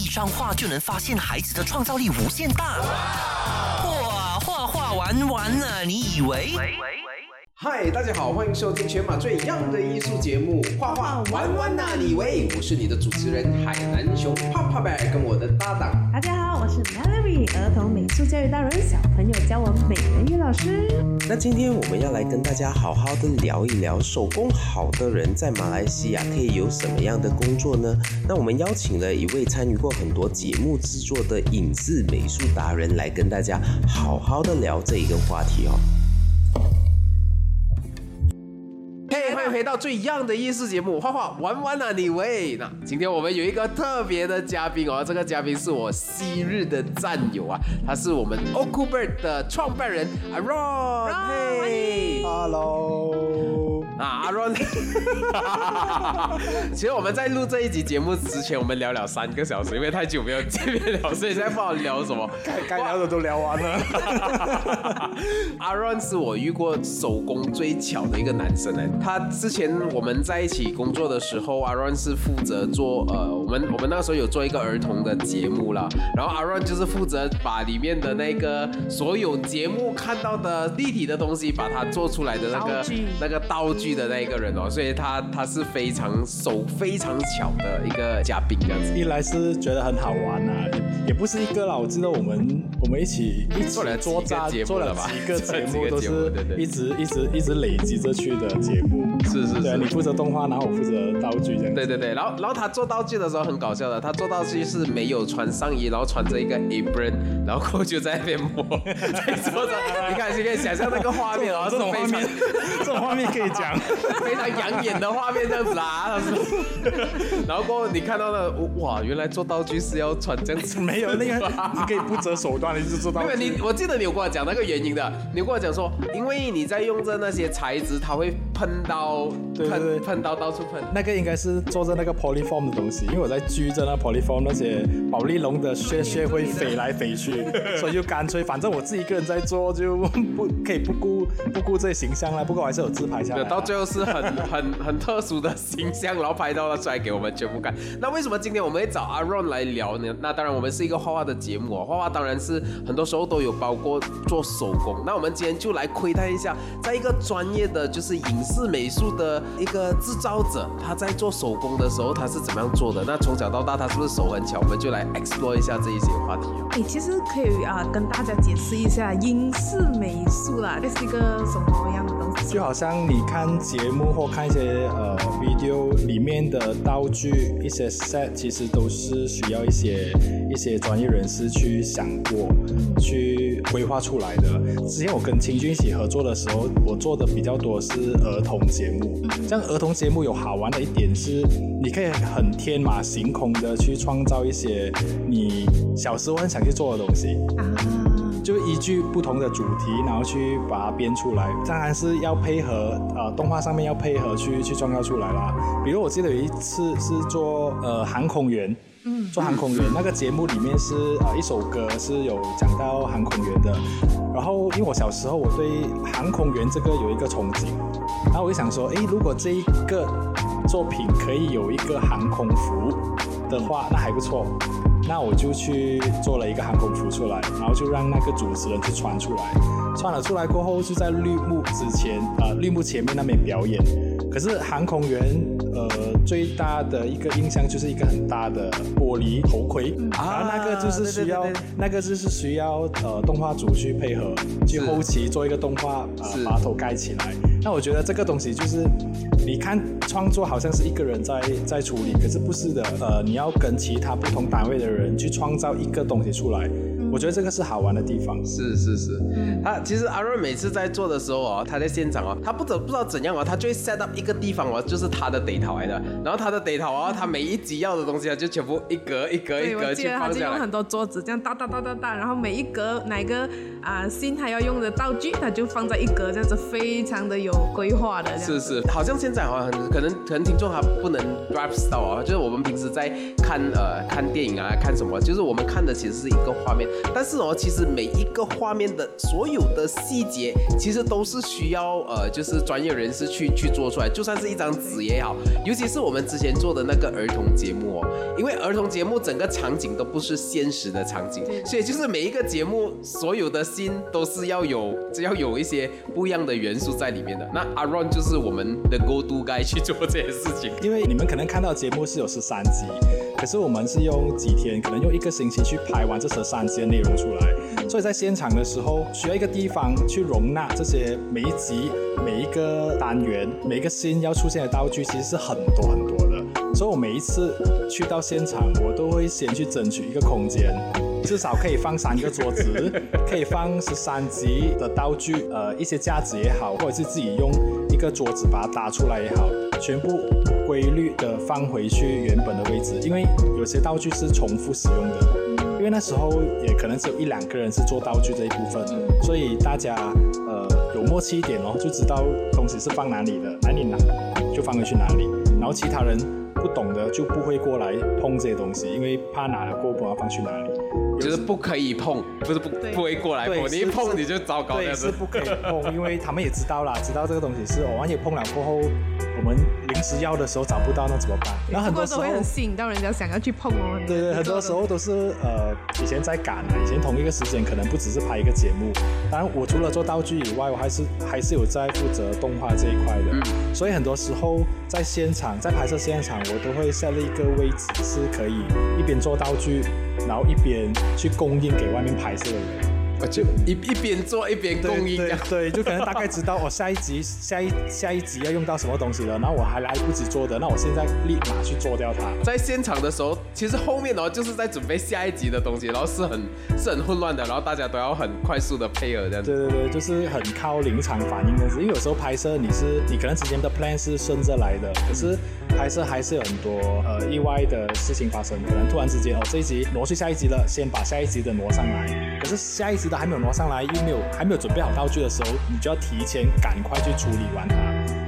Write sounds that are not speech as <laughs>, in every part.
一张画就能发现孩子的创造力无限大。哇，画画玩完了，你以为？嗨，大家好，欢迎收听全马最 young 的艺术节目《画画玩玩那你喂》，我是你的主持人海南熊泡泡 bear，跟我的搭档。大家好，我是 Melody，儿童美术教育大人，小朋友教我美人鱼老师。那今天我们要来跟大家好好的聊一聊，手工好的人在马来西亚可以有什么样的工作呢？那我们邀请了一位参与过很多节目制作的影视美术达人来跟大家好好的聊这一个话题哦。迎回到最 young 的艺术节目《画画玩玩啊你喂》。那今天我们有一个特别的嘉宾哦，这个嘉宾是我昔日的战友啊，他是我们 Okubird 的创办人阿 Ron。嘿 Hello，啊，阿 Ron。<laughs> 其实我们在录这一集节目之前，我们聊了三个小时，因为太久没有见面了，所以现在不知道聊什么。<laughs> 该该聊的都聊完了。<laughs> 阿 Ron 是我遇过手工最巧的一个男生哎，他之前我们在一起工作的时候，阿 Ron 是负责做呃，我们我们那个时候有做一个儿童的节目啦，然后阿 Ron 就是负责把里面的那个所有节目看到的立体的东西，把它做出来的那个那个道具的那一个人哦，所以他他是非常手非常巧的一个嘉宾这样子。一来是觉得很好玩啊，也也不是一个啦。我记得我们我们一起一起做了 <laughs> 做了几个节目，都节目对对是一直一直一直累积着去的节目。是是是你负责动画，然后我负责道具这样。对对对，然后然后他做道具的时候很搞笑的，他做道具是没有穿上衣，然后穿着一个 apron，然后就在那边摸，<laughs> 在桌上，你看，你可以想象那个画面啊，这种画面，这种画面可以讲。<laughs> 非常养眼的画面这样子啊，<laughs> 然后过后你看到了，哇，原来做道具是要穿这样子，<laughs> 没有那个，你可以不择手段，的去做到。没有你，我记得你有跟我讲那个原因的，你跟我讲说，因为你在用着那些材质，它会喷到，对对对喷喷到到处喷。那个应该是做着那个 polyform 的东西，因为我在锯着那 polyform 那些保丽龙的屑屑会飞来飞去，<laughs> 所以就干脆反正我自己一个人在做，就 <laughs> 不可以不顾不顾这些形象啦。不过我还是有自拍下来。到最后是很 <laughs> 很很特殊的形象，然后拍到了出来给我们全部看。那为什么今天我们会找阿 Ron 来聊呢？那当然，我们是一个画画的节目哦，画画当然是很多时候都有包括做手工。那我们今天就来窥探一下，在一个专业的就是影视美术的一个制造者，他在做手工的时候他是怎么样做的？那从小到大他是不是手很巧？我们就来 explore 一下这一些话题哦。哎，其实可以啊、跟大家解释一下英式美术啦，这是一个什么样的东西？就好像你看节目或看一些呃 video 里面的道具，一些 set 其实都是需要一些一些专业人士去想过、去规划出来的。之前我跟清君一起合作的时候，我做的比较多是儿童节目。这样儿童节目有好玩的一点是，你可以很天马行空的去创造一些你小时候很想去做的东西。啊，就依据不同的主题，然后去把它编出来。当然是要配合呃动画上面要配合去去创造出来啦。比如我记得有一次是做呃航空员。嗯，做航空员那个节目里面是呃一首歌是有讲到航空员的，然后因为我小时候我对航空员这个有一个憧憬，然后我就想说，诶，如果这一个作品可以有一个航空服的话，那还不错。那我就去做了一个航空服出来，然后就让那个主持人去穿出来，穿了出来过后就在绿幕之前，呃，绿幕前面那边表演。可是航空员，呃，最大的一个印象就是一个很大的玻璃头盔，然后那个就是需要对对对对那个就是需要呃动画组去配合，去后期做一个动画，呃，把头盖起来。那我觉得这个东西就是，你看创作好像是一个人在在处理，可是不是的，呃，你要跟其他不同单位的人去创造一个东西出来。我觉得这个是好玩的地方。是是是，他其实阿润每次在做的时候哦，他在现场哦，他不知不知道怎样哦，他就会 set up 一个地方哦，就是他的 data 来的，然后他的 data 哦，他每一集要的东西啊，就全部一格一格一对，格去我记得他放下来就用很。多桌子这样哒哒哒哒哒，然后每一格哪个啊新他要用的道具，他就放在一格，这样子非常的有规划的是。是，好像现在好像很可能可能听众他不能 grasp 到啊，就是我们平时在看呃看电影啊看什么，就是我们看的其实是一个画面，但是哦，其实每一个画面的所有的细节，其实都是需要呃，就是专业人士去去做出来。就算是一张纸也好，尤其是我们之前做的那个儿童节目哦，因为儿童节目整个场景都不是现实的场景，所以就是每一个节目所有的心都是要有只要有一些不一样的元素在里面的。那阿 Ron 就是我们的 Go Do Guy 去做这些事情。因为你们可能看到节目是有十三集，可是我们是用几天，可能用一个星期去拍完这十三集的内容出来，所以在现场的时候需要一个地方去容纳这些每一集、每一个单元、每一个新要出现的道具，其实是很多很多的。所以我每一次去到现场，我都会先去争取一个空间，至少可以放三个桌子，<laughs> 可以放十三集的道具，呃，一些架子也好，或者是自己用一个桌子把它搭出来也好，全部规律的放回去原本的位置，因为有些道具是重复使用的。因为那时候也可能只有一两个人是做道具这一部分，所以大家呃有默契一点哦，就知道东西是放哪里的，哪里拿就放回去哪里，然后其他人不懂的就不会过来碰这些东西，因为怕拿了过不知道放去哪里。就是不可以碰，不是不不会过来碰，对你一碰你就糟糕这对，是不可以碰，因为他们也知道啦，知道这个东西是，万一碰了过后，我们临时要的时候找不到，那怎么办？然后很多时候都会很吸引到人家想要去碰哦。对对，很多时候都是呃，以前在赶啊，以前同一个时间可能不只是拍一个节目，当然我除了做道具以外，我还是还是有在负责动画这一块的，所以很多时候在现场，在拍摄现场，我都会设立一个位置，是可以一边做道具，然后一边去供应给外面拍摄的人。我就一一边做一边供应啊对就可能大概知道我、下一集 <laughs> 下一下一集要用到什么东西了，然后我还来不及做的，那我现在立马去做掉它。在现场的时候，其实后面哦就是在准备下一集的东西，然后是很是很混乱的，然后大家都要很快速的配合这样子。对对对，就是很靠临场反应的，因为有时候拍摄你是你可能之前的 plan 是顺着来的，可是还是还是有很多呃意外的事情发生，可能突然之间哦这一集挪去下一集了，先把下一集的挪上来，可是下一集的还没有挪上来，又没有还没有准备好道具的时候，你就要提前赶快去处理完它，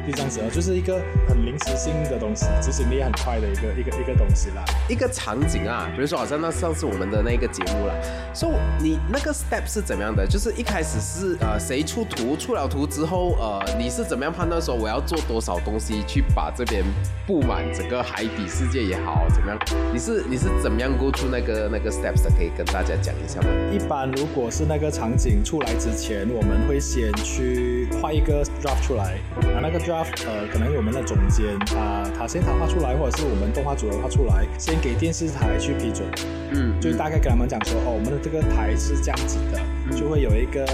就这样子哦，就是一个很临时性的东西，执行力也很快的一个一个一个东西啦。一个场景啊，比如说好像那上次我们的那个节目啦，所、以你那个 step 是怎么样的？就是一开始是呃谁出图，出了图之后，呃你是怎么样判断说我要做多少东西去把这边布满整个海底世界也好，怎么样？你是你是怎么样 go through 那个那个 steps 的？可以跟大家讲一下吗？一般如果是那个场景出来之前，我们会先去画一个 draft 出来，啊，那个 draft 呃，可能我们的总监他他先他画出来，或者是我们动画组的画出来，先给电视台去批准，嗯，就大概跟他们讲说，哦，我们的这个台是这样子的，就会有一个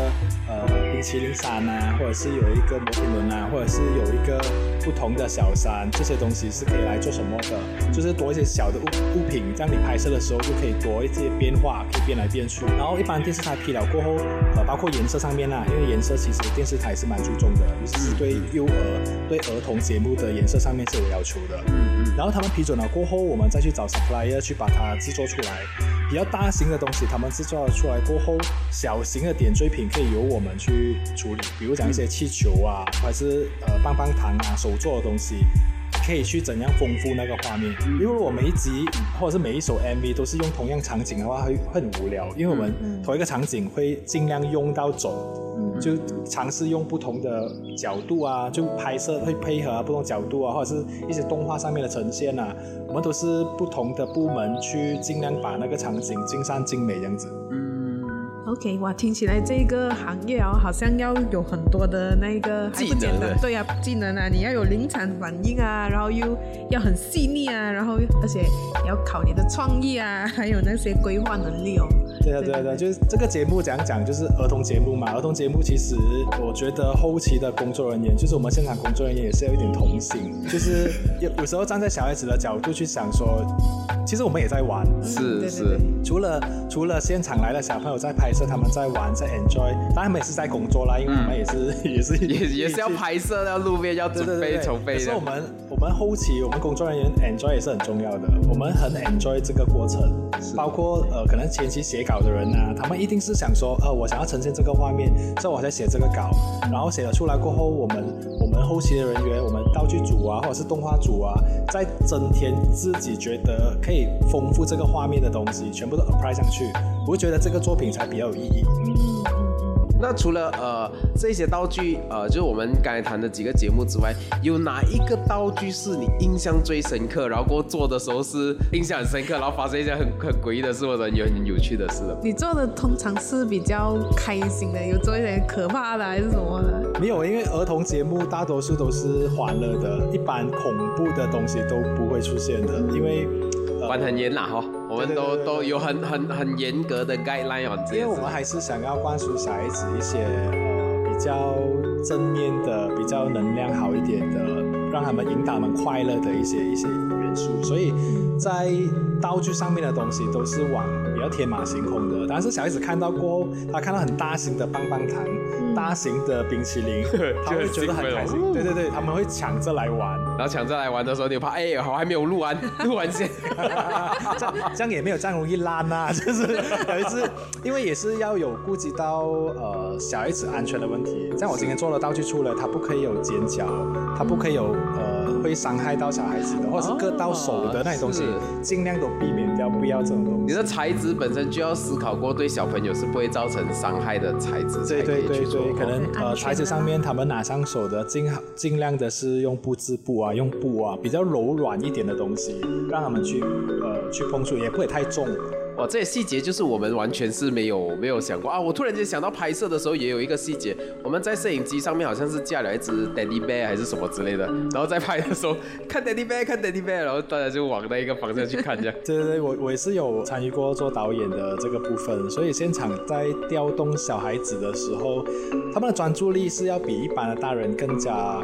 呃冰淇淋山啊，或者是有一个摩天轮啊，或者是有一个不同的小山，这些东西是可以来做什么的，就是多一些小的物物品，这样你拍摄的时候就可以多一些变化，可以变来变去。然后一般电视台批了过后，呃，包括颜色上面啊，因为颜色其实电视台是蛮注重的，尤其是对幼儿、对儿童节目的颜色上面是有要求的。嗯嗯然后他们批准了过后，我们再去找 supplier 去把它制作出来。比较大型的东西，他们制作出来过后，小型的点缀品可以由我们去处理，比如讲一些气球啊，还是呃棒棒糖啊，手做的东西。可以去怎样丰富那个画面？因为如果每一集或者是每一首 MV 都是用同样场景的话，会会很无聊。因为我们同一个场景会尽量用到准，就尝试用不同的角度啊，就拍摄会配合啊不同角度啊，或者是一些动画上面的呈现啊，我们都是不同的部门去尽量把那个场景尽善尽美这样子。嗯，OK，哇，听起来这个行业哦，好像要有很多的那个还技能对啊，技能啊，你要有临场反应啊，然后又要很细腻啊，然后而且要考你的创意啊，还有那些规划能力哦。对啊，对啊，对啊，就是这个节目怎样讲，就是儿童节目嘛。儿童节目其实我觉得后期的工作人员，就是我们现场工作人员也是有一点童心，就是有有时候站在小孩子的角度去想说，其实我们也在玩，是是。除了除了现场来的小朋友在拍摄他们在玩，在 enjoy，当然他们也是在工作啦，因为我们也是、也是 <laughs> 也也是要拍摄，要路边要准备对对对对。筹备的。可是我。们我们后期我们工作人员 enjoy 也是很重要的，我们很 enjoy 这个过程，包括呃可能前期写稿的人啊，他们一定是想说，呃我想要呈现这个画面，所以我才写这个稿，然后写了出来过后，我们我们后期的人员，我们道具组啊，或者是动画组啊，再增添自己觉得可以丰富这个画面的东西，全部都 apply 上去，我会觉得这个作品才比较有意义。那除了呃这些道具，呃，就是我们刚才谈的几个节目之外，有哪一个道具是你印象最深刻，然后过做的时候是印象很深刻，然后发生一些很很诡异的事或者有很有趣的事的？你做的通常是比较开心的，有做一点可怕的还是什么的？没有，因为儿童节目大多数都是欢乐的，一般恐怖的东西都不会出现的，因为。呃管很严啦哈，我们都都有很很很严格的 guideline 哦，因为我们还是想要灌输小孩子一些呃比较正面的、比较能量好一点的，让他们引导他们快乐的一些一些元素，所以在道具上面的东西都是往比较天马行空的。但是小孩子看到过后，他看到很大型的棒棒糖、大型的冰淇淋，他会觉得很开心。<laughs> 对对对，他们会抢着来玩。然后抢着来玩的时候，你怕哎，我还没有录完，<laughs> 录完先。<laughs> 这样也没有这样容易烂啊、就是有一次，因为也是要有顾及到呃小孩子安全的问题。像我今天做了道具出来，它不可以有尖角，它不可以有呃会伤害到小孩子的，或者是割到手的那些东西，尽量都避免掉，不要这种东西。你的材质本身就要思考过，对小朋友是不会造成伤害的材质才对可以去做。对对对，可能呃材质上面他们拿上手的尽好尽量的是用布织布啊，用布啊比较柔软一点的东西，让他们去呃去碰触，也不会太重。哇，这些细节就是我们完全是没有没有想过啊！我突然间想到拍摄的时候也有一个细节，我们在摄影机上面好像是架了一只 Daddy Bear 还是什么之类的，然后在拍的时候看 Daddy Bear 看 Daddy Bear，然后大家就往那一个方向去看，这样。<laughs> 对对对，我我也是有参与过做导演的这个部分，所以现场在调动小孩子的时候，他们的专注力是要比一般的大人更加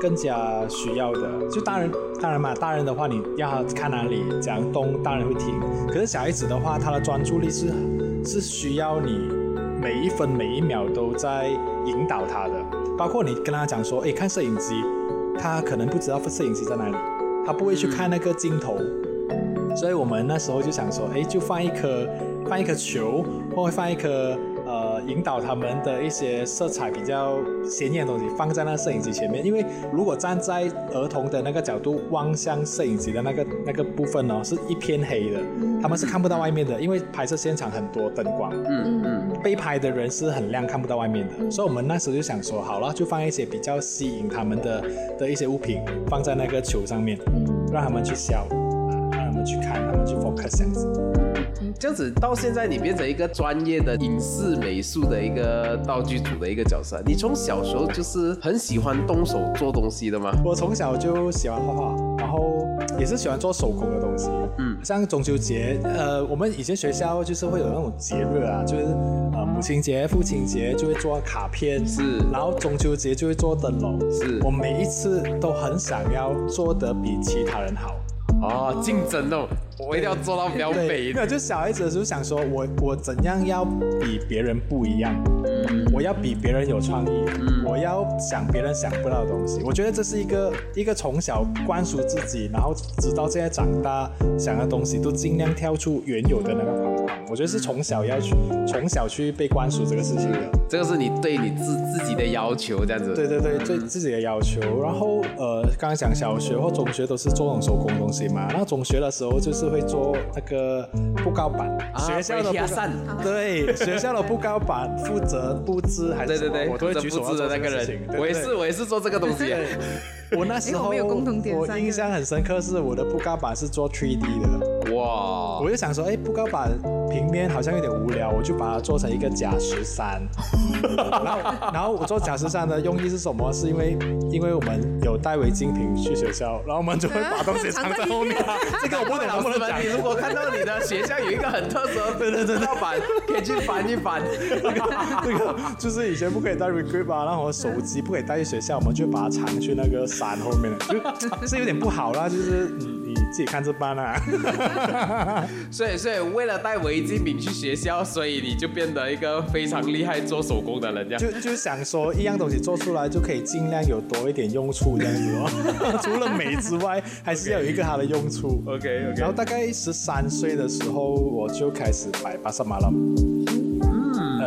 更加需要的。就大人当然嘛，大人的话你要他看哪里怎样动，大人会听。可是小孩子的话，他的专注力是是需要你每一分每一秒都在引导他的，包括你跟他讲说，哎，看摄影机，他可能不知道摄影机在哪里，他不会去看那个镜头。所以我们那时候就想说，哎，就放一颗放一颗球，或者放一颗引导他们的一些色彩比较鲜艳的东西放在那摄影机前面，因为如果站在儿童的那个角度望向摄影机的那个那个部分哦，是一片黑的，他们是看不到外面的，因为拍摄现场很多灯光，嗯嗯，被拍的人是很亮，看不到外面的，所以我们那时候就想说，好了，就放一些比较吸引他们的的一些物品放在那个球上面，让他们去笑，啊，让他们去看，他们去 focus 这样子。这样子到现在你变成一个专业的影视美术的一个道具组的一个角色，你从小时候就是很喜欢动手做东西的吗？我从小就喜欢画画，然后也是喜欢做手工的东西。嗯像中秋节，呃，我们以前学校就是会有那种节日啊，就是呃母亲节、父亲节就会做卡片，是然后中秋节就会做灯笼。是我每一次都很想要做得比其他人好。哦，竞争哦，我一定要做到比较对，美没有，就小孩子的时候想说我我怎样要比别人不一样，我要比别人有创意，我要想别人想不到的东西。我觉得这是一个一个从小灌输自己，然后直到现在长大想的东西，都尽量跳出原有的那个框框。我觉得是从小要去从小去被灌输这个事情的。这个是你对你自自己的要求，这样子。对对对，对自己的要求。然后呃，刚刚讲小学或中学都是做那种手工东西嘛。那中学的时候就是会做那个布告板，啊学校的对，学校的布告板负责布置还是对对对，我都会举手的那个人，我也是我也是做这个东西。<laughs> 我那时候哎我们有共同点我三个。印象很深刻，是我的布告板是做 3D 的。哇我，就想说，哎，布告板平面好像有点无聊，我就把它做成一个假十三。<laughs> 然后，然后我做假十三的用意是什么？是因为因为我们有带违禁品去学校，然后我们就会把东西藏在后面。<laughs> 这个我不能不能讲你？如果看到你的学校有一个很特色的对对对板，可以去翻一翻。<laughs> 这个就是以前不可以带 recruit 吧，然后我手机不可以带去学校，我们就把它藏去那个山后面了，就是有点不好啦。就是自己看着办啊。<laughs> 所以所以为了带违禁品去学校，所以你就变得一个非常厉害做手工的人，这样。就就想说一样东西做出来就可以尽量有多一点用处这样子哦。<laughs> 除了美之外，还是要有一个它的用处。<laughs> OK OK，然后大概十三岁的时候，我就开始摆巴萨马了。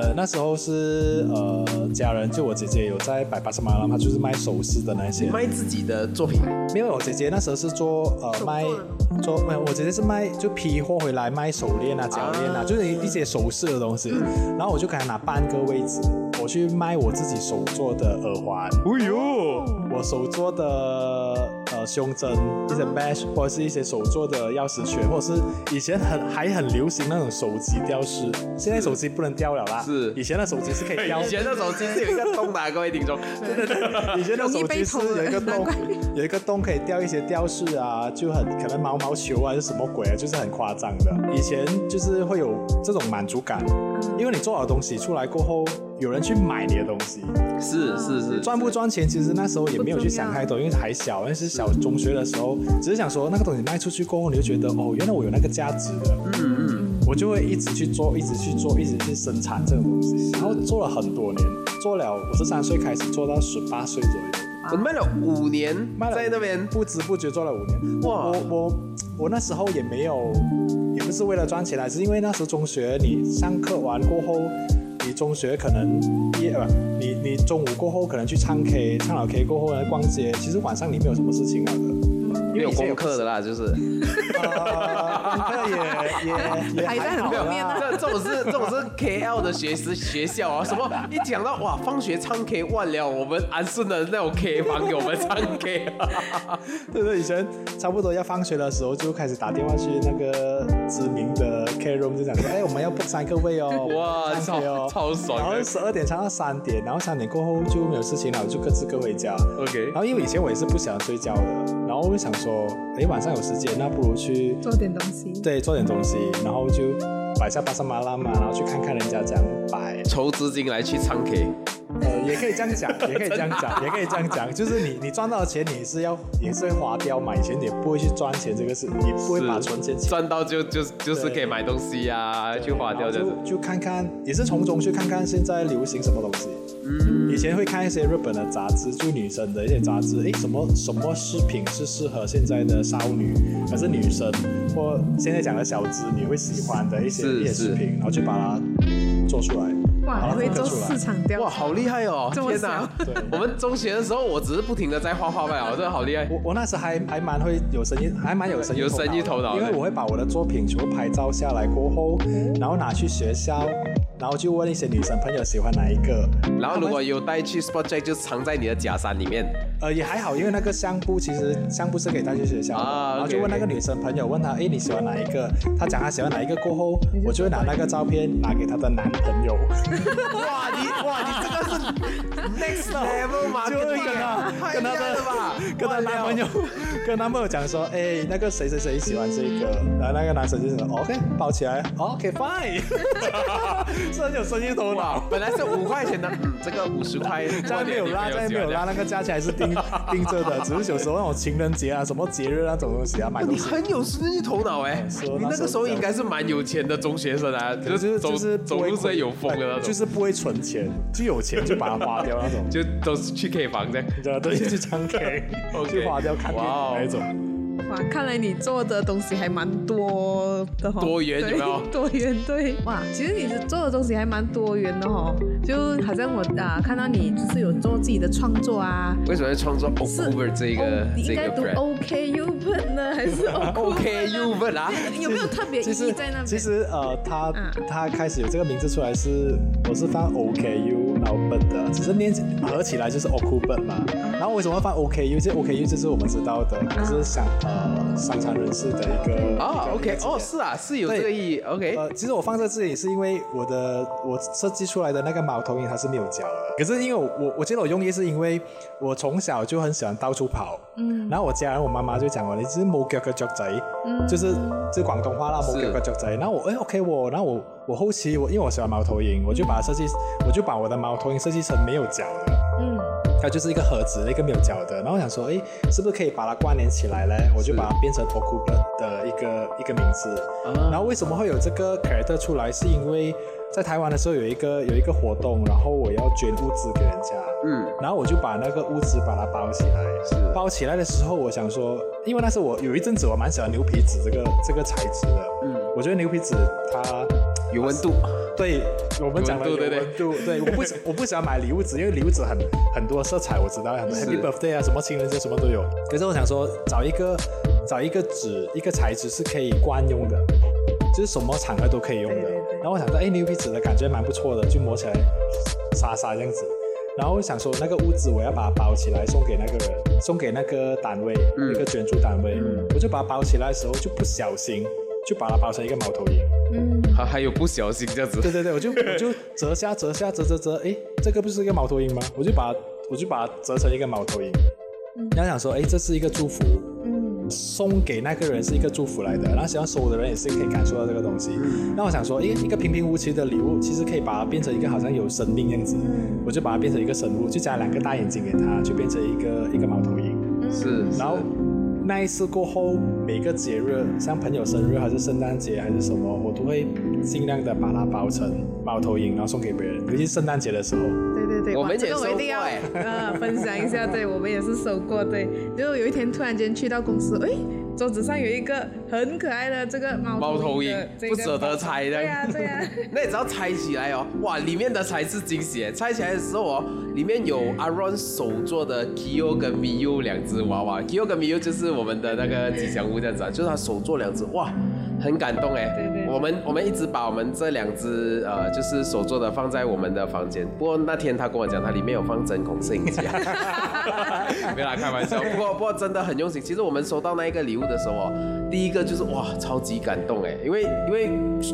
呃，那时候是呃，家人就我姐姐有在百巴萨马拉，她就是卖首饰的那些。卖自己的作品，因为我姐姐那时候是做呃卖做没有，我姐姐是卖就批货回来卖手链啊、脚链啊，啊就是一些首饰的东西。然后我就给她拿半个位置，我去卖我自己手做的耳环。哎呦，我手做的呃胸针，一些 mesh 或者是一些手做的钥匙圈，或者是以前很还很流行那种手机吊饰，现在手机不能吊了啦。是 <laughs> 以前的手机是可以吊。<laughs> 以前的手机是有一个洞的啊，各位听众。以前的手机是有一个洞有一个洞可以吊一些吊饰啊，就很可能毛毛球啊，是什么鬼啊，就是很夸张的。以前就是会有这种满足感，因为你做好东西出来过后，有人去买你的东西，是是是，赚不赚钱，其实那时候也没有去想太多，因为还小，那是小中学的时候，只是想说那个东西卖出去过后，你就觉得哦，原来我有那个价值的，嗯嗯，我就会一直去做，一直去做，一直去生产这种东西，然后做了很多年，做了我十三岁开始做到十八岁左右。我卖了五年，卖了在那边不知不觉做了五年。哇我我我那时候也没有，也不是为了赚钱来，是因为那时候中学你上课完过后，你中学可能毕业呃，你你中午过后可能去唱 K，唱了 K 过后呢逛街，其实晚上你没有什么事情了的。没有功课的啦，就是。呃，<laughs> 功 <laughs> 课也也也还在很好后面啦呢。这这种是这种是 KL 的学识学校啊，什么一讲到哇，放学唱 K 忘了我们安顺的那种 K 房给我们唱 K，<laughs> 对对，以前差不多要放学的时候就开始打电话去那个知名的 K room，就讲说，哎，我们要 book 三个位哦，<laughs> 哇，唱 K 哦。超超爽然后。十二点唱到三点，然后三点过后就没有事情了，就各自各回家。OK，然后因为以前我也是不喜欢睡觉的，然后我就想说，哎，晚上有时间，那不如去做点东西。对做点东西，然后就摆下巴沙马拉嘛，然后去看看人家怎样摆，筹资金来去唱 K，呃，也可以这样讲，也可以这样讲，也可以这样讲，就是你你赚到的钱你是要也是会花掉嘛，以前你也不会去赚钱这个事，你不会把存钱赚到就就就是可以买东西呀、去花掉这样子。就就看看，也是从中去看看现在流行什么东西。嗯，以前会看一些日本的杂志，就女生的一些杂志，诶，什么什么饰品是适合现在的少女，还是女生，或现在讲的小资你会喜欢的一些一些饰品，然后就把它做出来。哇，把它还会做市场调查。哇，好厉害哦！这么天哪！我们中学的时候，我只是不停的在画画罢了，<laughs> 真的好厉害。我我那时还还蛮会有生意，还蛮有生意有生意头脑的因为我会把我的作品全部拍照下来过后，然后拿去学校，然后就问一些女生朋友喜欢哪一个，然后如果有带去 sport Check，就藏在你的假山里面。呃也还好，因为那个相簿其实相簿是可以带去学校的，啊然后就问那个女生朋友，问她，哎你喜欢哪一个？她讲她喜欢哪一个过后，我就会拿那个照片拿给她的男朋友，<laughs> 哇，你哇，你这个是 next level 嘛？就会跟她跟她的？跟她男朋友跟男朋友讲说，哎那个谁谁谁喜欢这个，然后那个男生就说 OK 包起来，OK fine，<laughs> 是很有生意头脑。，本来是五块钱的，嗯，这个五十块，这样没有拉，这样没有拉，那个价钱还是定定 <laughs> 着的，只是有时候那种情人节啊、什么节日那种东西啊，买东西。你很有生意头脑哎！你那个时候应该是蛮有钱的中学生啊，就走就是走路是有风的那种，就是不会存钱，就有钱就把它花掉那种，<laughs> 就都是去 K 房这样。对，去唱 K，<laughs> 去花掉看电影哇哦那一种。哇，看来你做的东西还蛮多的哈，多元对有没有？<laughs> 多元对，哇，其实你做的东西还蛮多元的哈，就好像我啊看到你就是有做自己的创作啊，为什么要创作 October 这个哦你这个应该读 brand？OK U 本呢，还是 <laughs> OK U 问啊，有没有特别意义在那边？其实呃，他嗯他开始有这个名字出来是我是放 OKU 然后本的，只是念合起来就是 OKU 本嘛。然后为什么放 OKU？这 OKU 就是我们知道的，就是想呃商场人士的一个哦，OK，哦，是啊，是有这个意义，OK，呃，其实我放在这里是因为我的我设计出来的那个猫头鹰它是没有脚的，可是因为我我我记得我用意是因为我从小就很喜欢到处跑，嗯，然后我家人我妈妈就讲我你是冇脚嘅雀仔，嗯，就是就是广东话啦，冇脚嘅雀仔，然后我哎 OK 我，然后我我后期我因为我喜欢猫头鹰，我就把它设计，我就把我的猫头鹰设计成没有脚的，嗯，它就是一个盒子，一个没有脚的。然后我想说，哎，是不是可以把它关联起来呢？我就把它变成 u b e 的一个一个名字。然后为什么会有这个 character 出来？是因为在台湾的时候有一个有一个活动，然后我要捐物资给人家，嗯，然后我就把那个物资把它包起来。是。包起来的时候，我想说，因为那时候我有一阵子我蛮喜欢牛皮纸这个这个材质的，嗯，我觉得牛皮纸它有温度，对我们讲的有有温度。对我不喜 <laughs> 我不喜欢买礼物纸，因为礼物纸很很多色彩，我知道很多 Happy Birthday 啊，什么情人节什么都有。可是我想说，找一个找一个纸一个材质是可以惯用的，就是什么场合都可以用的。然后我想说，哎，牛皮纸的感觉蛮不错的，就摸起来沙沙这样子。然后我想说，那个屋子我要把它包起来送给那个人，送给那个单位，嗯一个捐助单位。我就把它包起来的时候，就不小心就把它包成一个猫头鹰。嗯，还还有不小心这样子，对对对，我就我就折下折下折折折，哎，这个不是一个猫头鹰吗？我就把我就把它折成一个猫头鹰，然后想说，哎，这是一个祝福，嗯，送给那个人是一个祝福来的，然后想要收的人也是可以感受到这个东西。那我想说，诶，一个平平无奇的礼物，其实可以把它变成一个好像有生命样子，我就把它变成一个生物，就加两个大眼睛给它，就变成一个一个猫头鹰。是，然后那一次过后，每个节日，像朋友生日还是圣诞节还是什么，我都会尽量的把它包成猫头鹰，然后送给别人，尤其是圣诞节的时候。我们这个我一定要收过哎呃分享一下，对我们也是收过，对，就有一天突然间去到公司，哎，桌子上有一个很可爱的这个猫猫头鹰这个不舍得拆的对呀对呀，<laughs> 那你只要拆起来哦，哇，里面的才是惊喜。拆起来的时候哦，里面有 Aaron 手做的 Kyo 跟 Miu 两只娃娃，Kyo 跟 Miu 就是我们的那个吉祥物这样子啊，就是他手做两只，哇，很感动哎。对对对我们我们一直把我们这两只呃就是手做的放在我们的房间，不过那天他跟我讲，他里面有放针孔摄影机啊，<laughs> 没啦，开玩笑。<laughs> 不过不过真的很用心。其实我们收到那一个礼物的时候哦，第一个就是哇，超级感动哎，因为因为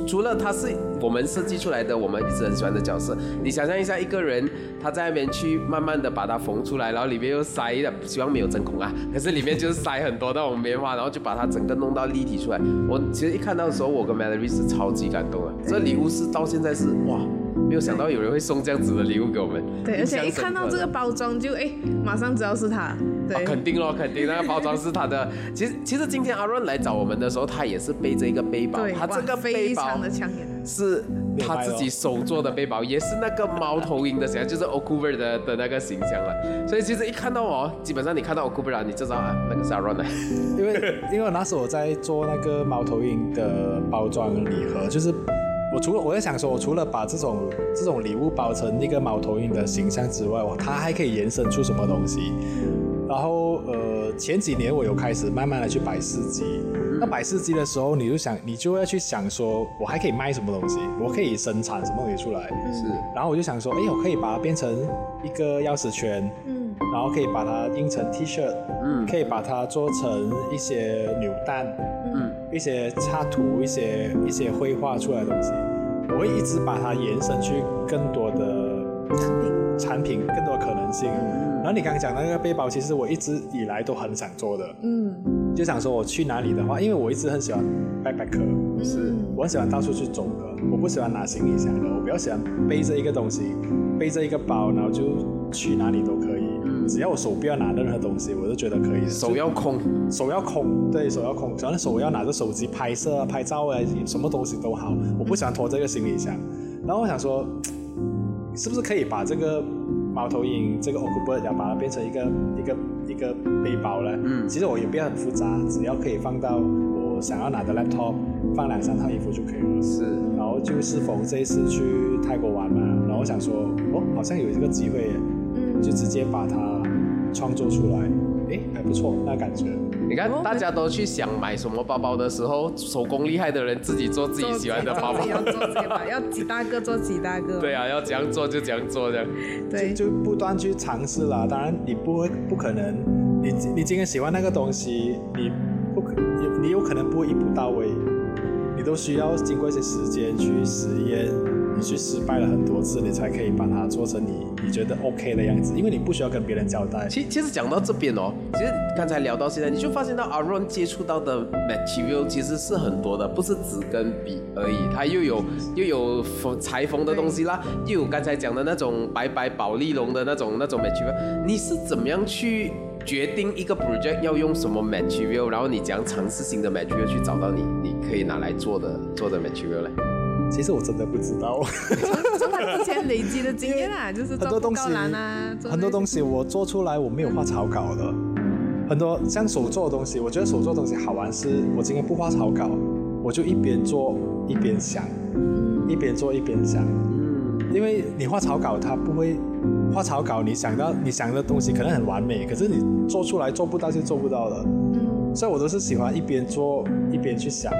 除了它是我们设计出来的，我们一直很喜欢的角色，你想象一下一个人他在那边去慢慢的把它缝出来，然后里面又塞了，希望没有针孔啊，可是里面就是塞很多那种棉花，然后就把它整个弄到立体出来。我其实一看到的时候，我跟是超级感动啊，这礼物是到现在是哇。没有想到有人会送这样子的礼物给我们，对，而且一看到这个包装就哎，马上知道是他，啊，对，肯定咯，肯定那个包装是他的。其实其实今天阿润来找我们的时候，他也是背着一个背包，对，他这个背包非常的抢眼，是他自己手做的背包，也是那个猫头鹰的形象，就是 Okuver 的的那个形象了。所以其实一看到哦，基本上你看到 Okuver 啊，你就知道啊，那个是阿润的。因为因为那时候我在做那个猫头鹰的包装礼盒，就是我除了我在想说，我除了把这种这种礼物包成一个猫头鹰的形象之外，我它还可以延伸出什么东西？然后呃，前几年我有开始慢慢的去摆市集。那摆市集的时候，你就想，你就要去想说，我还可以卖什么东西？我可以生产什么东西出来？是然后我就想说，哎，我可以把它变成一个钥匙圈，嗯然后可以把它印成 T 恤，嗯可以把它做成一些扭蛋，嗯，一些插图，一些一些绘画出来的东西，我会一直把它延伸去更多的产品，产品，更多的可能性。然后你刚刚讲那个背包，其实我一直以来都很想做的，嗯，就想说我去哪里的话，因为我一直很喜欢 backpacker，是我很喜欢到处去走的，我不喜欢拿行李箱的，我比较喜欢背着一个东西，背着一个包，然后就去哪里都可以。只要我手不要拿任何东西，我就觉得可以。手要空，手要空，对手要空，只要手要拿着手机拍摄啊、拍照啊，什么东西都好。我不喜欢拖这个行李箱。然后我想说，<tsk> 是不是可以把这个猫头鹰这个 o k u b e r 要把它变成一个一个一个背包了？嗯其实我也不要很复杂，只要可以放到我想要拿的 laptop，放两三套衣服就可以了。是然后就是否这一次去泰国玩嘛，然后我想说，哦，好像有这个机会耶，嗯就直接把它创作出来，诶，还不错，那感觉。你看哦大家都去想买什么包包的时候，手工厉害的人自己做自己喜欢的包包。要做自己的包，<laughs> 要几大个做几大个，对啊，要怎样做就怎样做这样。对，就不断去尝试啦。当然，你不会不可能，你你今天喜欢那个东西，你不可你你有可能不会一步到位，你都需要经过一些时间去实验，你去失败了很多次，你才可以把它做成你你觉得 OK 的样子，因为你不需要跟别人交代。其其实讲到这边哦，其实刚才聊到现在，你就发现到 Aaron 接触到的 material 其实是很多的，不是纸跟笔而已，它又有又有缝裁缝的东西啦，又有刚才讲的那种白白宝丽龙的那种那种 material，你是怎么样去决定一个 project 要用什么 material，然后你讲尝试新的 material 去找到你你可以拿来做的做的 material 嘞？其实我真的不知道，从他之前累积的 <laughs> 经验啊，就是很多东西很多东西我做出来我没有画草稿的，很多像手做的东西，我觉得手做的东西好玩是，我今天不画草稿，我就一边做一边想，一边做一边想，嗯，因为你画草稿它不会画草稿，你想到你想的东西可能很完美，可是你做出来做不到就做不到了，嗯，所以我都是喜欢一边做一边去想，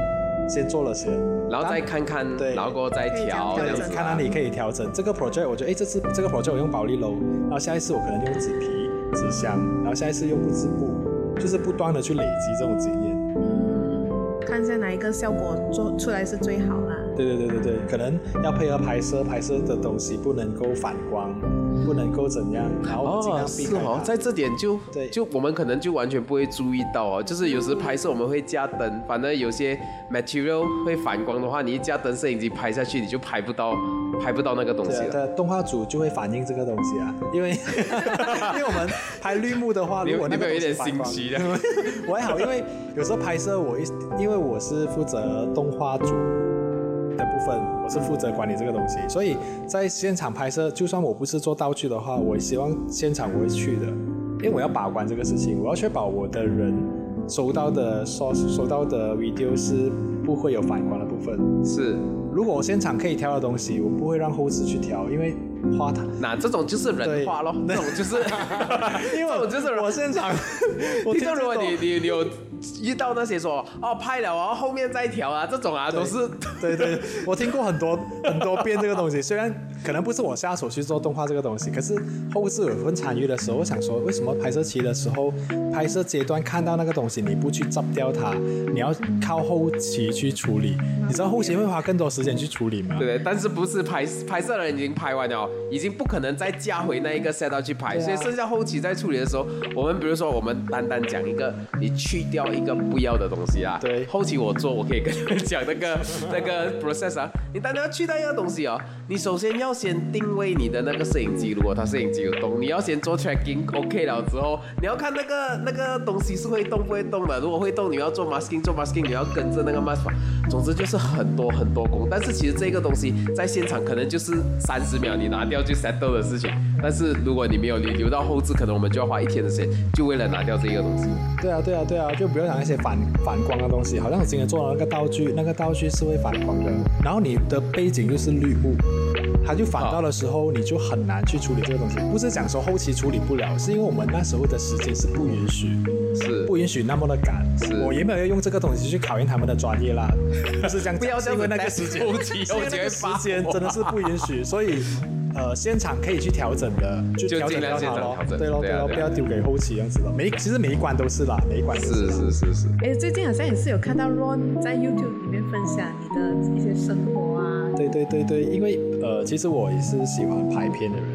先做了先。然后再看看，对然后过后再调，这样子啊看哪里可以调整。这个 project 我觉得，哎，这次这个 project 我用保利龙，然后下一次我可能用纸皮、纸箱，然后下一次用不织布，就是不断的去累积这种经验。嗯，看一下哪一个效果做出来是最好啦。对对对对对，可能要配合拍摄，拍摄的东西不能够反光，不能够怎样，然后尽哦，量避开是哦，在这点就对。就我们可能就完全不会注意到哦，就是有时拍摄我们会加灯，反正有些 material 会反光的话，你一加灯，摄影机拍下去你就拍不到拍不到那个东西了。啊，动画组就会反映这个东西啊，<laughs> 因为因为我们拍绿幕的话，你如果那个有一点心虚的 <laughs> 我还好，因为有时候拍摄我一，因为我是负责动画组的部分，我是负责管理这个东西，所以在现场拍摄，就算我不是做道具的话，我希望现场我会去的，因为我要把关这个事情，我要确保我的人收到的收收到的 video 是不会有反光的部分。是，如果我现场可以挑的东西，我不会让后置去挑，因为花它。那这种就是人话咯，那种就是，<laughs> 因为我就是我现场，<laughs> 我听说如果你你有遇到那些说哦拍了哦后面再调啊这种啊都是对对，我听过很多 <laughs> 很多遍这个东西，虽然可能不是我下手去做动画这个东西，可是后置有份参与的时候，我想说，为什么拍摄期的时候，拍摄阶段看到那个东西，你不去 zap 掉它，你要靠后期去处理？你知道后期会花更多时间去处理吗？对，但是不是拍拍摄的人已经拍完了，已经不可能再加回那一个 set up 去拍，啊所以剩下后期在处理的时候，我们比如说我们单单讲一个，你去掉一个不要的东西啊，对。后期我做，我可以跟你们讲那个 <laughs> 那个 process 啊，你当然要去到一个东西哦，你首先要先定位你的那个摄影机，如果它摄影机有动，你要先做 tracking，OK 了之后，你要看那个那个东西是会动不会动的，如果会动，你要做 masking，做 masking 你要跟着那个 mask，总之就是很多很多工，但是其实这个东西在现场可能就是三十秒你拿掉就 settle 的事情，但是如果你没有你留到后置，可能我们就要花一天的时间，就为了拿掉这个东西。对啊，对啊，对啊，就不要讲那些反反光的东西，好像我今天做了那个道具，那个道具是会反光的，然后你的背景又是绿布，它就反到的时候，你就很难去处理这个东西。不是讲说后期处理不了，是因为我们那时候的时间是不允许，是不允许那么的赶。是我原本要用这个东西去考验他们的专业啦，<laughs> 不是这样讲，不要这样子是因为那个时间，<laughs> 后期是因为那个后期时间真的是不允许，所以。呃，现场可以去调整的，就就调整尽量掉它咯现场调整对咯，对咯，不要丢给后期这样子咯。每其实每一关都是啦，每一关都是啦是是是，哎，最近好像也是有看到 Ron 在 YouTube 里面分享你的一些生活啊。对对对对，因为呃，其实我也是喜欢拍片的人。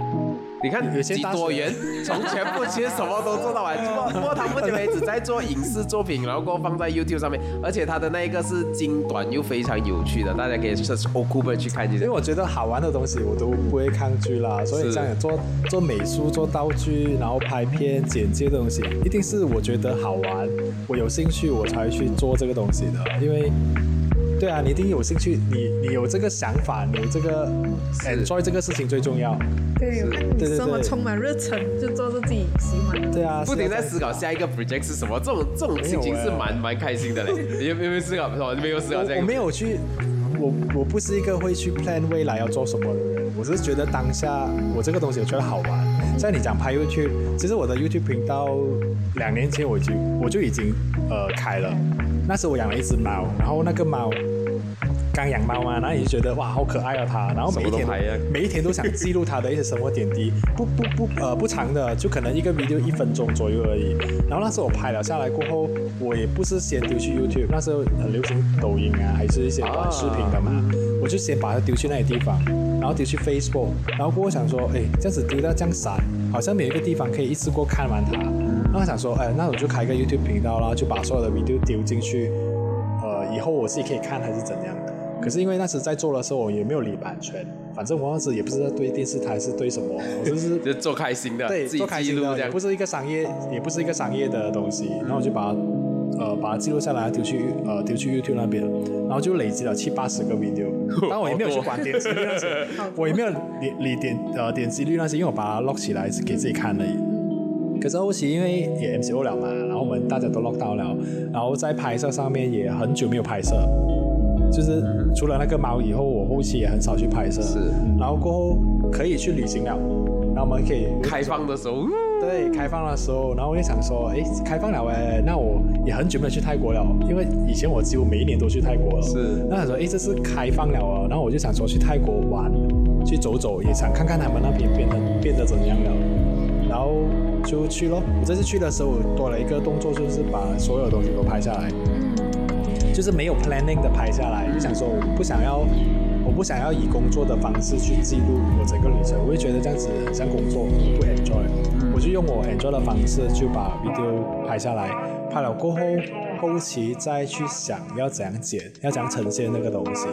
你看几多元，<laughs> 从全部其实什么都做到完。不过不过他目前为止在做影视作品，然后过后放在 YouTube 上面，而且他的那一个是精短又非常有趣的，大家可以 search o k u b e r 去看一下因为。我觉得好玩的东西我都不会抗拒啦，所以是这样做做美术、做道具，然后拍片、剪接的东西，一定是我觉得好玩，我有兴趣我才去做这个东西的。因为，对啊，你一定有兴趣，你你有这个想法，你有这个 enjoy 这个事情最重要。对，我看你对对对生活充满热忱，就做着自己喜欢的。对啊，不停在思考下一个 project 是什么，这种这种心情是蛮蛮开心的嘞。你有没有思考？什么？你没有思考这我我？没有去，我我不是一个会去 plan 未来要做什么的人，我是觉得当下我这个东西我觉得好玩。像你讲拍 YouTube，其实我的 YouTube 频道两年前我已经我就已经呃开了，那时我养了一只猫，然后那个猫。刚养猫嘛，然后你就觉得哇好可爱啊它，然后每一天每一天都想记录它的一些生活点滴，不不不呃不长的，就可能一个 video 一分钟左右而已。然后那时候我拍了下来过后，我也不是先丢去 YouTube，那时候很流行抖音啊，还是一些短视频的嘛，我就先把它丢去那些地方，然后丢去 Facebook，然后过后想说，哎，这样子丢到这样散，好像没有一个地方可以一次过看完它。然后想说，哎，那我就开个 YouTube 频道啦，就把所有的 video 丢进去，呃，以后我自己可以看还是怎样。可是因为那时在做的时候，我也没有理版权，反正我那时也不知道对电视台是对什么，我就是 <laughs> 就做开心的，对做开心的，也不。是一个商业，也不是一个商业的东西，然后我就把它呃把它记录下来，丢去呃丢去 YouTube 那边，然后就累积了七八十个 video，<laughs> 但我也没有去管点击率那些，我也没有理理点呃点击率那些，因为我把它 lock 起来是给自己看而已。可是后期因为也 MCO 了嘛，然后我们大家都 lock 到了，然后在拍摄上面也很久没有拍摄，就是除了那个猫以后，我后期也很少去拍摄。是然后过后可以去旅行了，然后我们可以开放的时候，嗯对开放的时候，然后我就想说，哎，开放了哎，那我也很久没有去泰国了，因为以前我几乎每一年都去泰国了。是那想说，哎，这次开放了哦，然后我就想说去泰国玩，去走走，也想看看他们那边变得变得怎样了，然后就去咯。我这次去的时候，我多了一个动作，就是把所有东西都拍下来。就是没有 planning 的拍下来，就想说我不想要，我不想要以工作的方式去记录我整个旅程，我会觉得这样子很像工作，我不 enjoy，我就用我 enjoy 的方式就把 video 拍下来，拍了过后，后期再去想要怎样剪，要怎样呈现那个东西，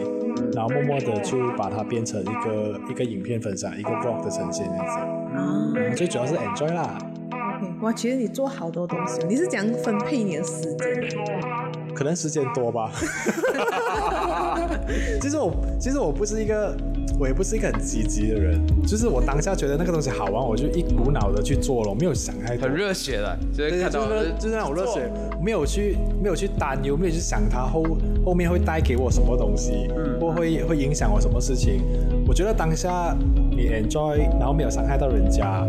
然后默默的就把它变成一个一个影片分享，一个 vlog 的呈现这样子，啊嗯最主要是 enjoy 啦。，OK，哇，其实你做好多东西哦，你是怎样分配你的时间的？可能时间多吧。<laughs> <laughs> 其实我其实我不是一个，我也不是一个很积极的人，就是我当下觉得那个东西好玩，我就一股脑的去做了，我没有想太多。很热血的，就是，看到就是就是那种热血，没有去没有去担忧，没有去想它后后面会带给我什么东西，嗯或会会影响我什么事情。我觉得当下你 enjoy，然后没有伤害到人家，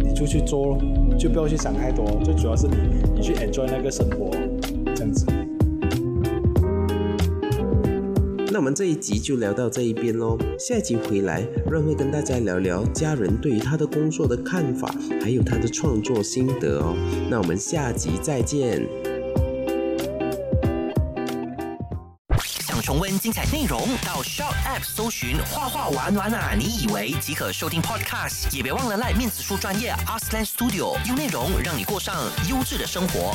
你就去做咯，就不要去想太多，最主要是你你去 enjoy 那个生活，我们这一集就聊到这一边喽。下一集回来，润会跟大家聊聊家人对于他的工作的看法，还有他的创作心得哦。那我们下集再见。想重温精彩内容，到 Shop App 搜寻“画画玩玩啊”，你以为即可收听 Podcast，也别忘了赖面子书专业 Arslan Studio，用内容让你过上优质的生活。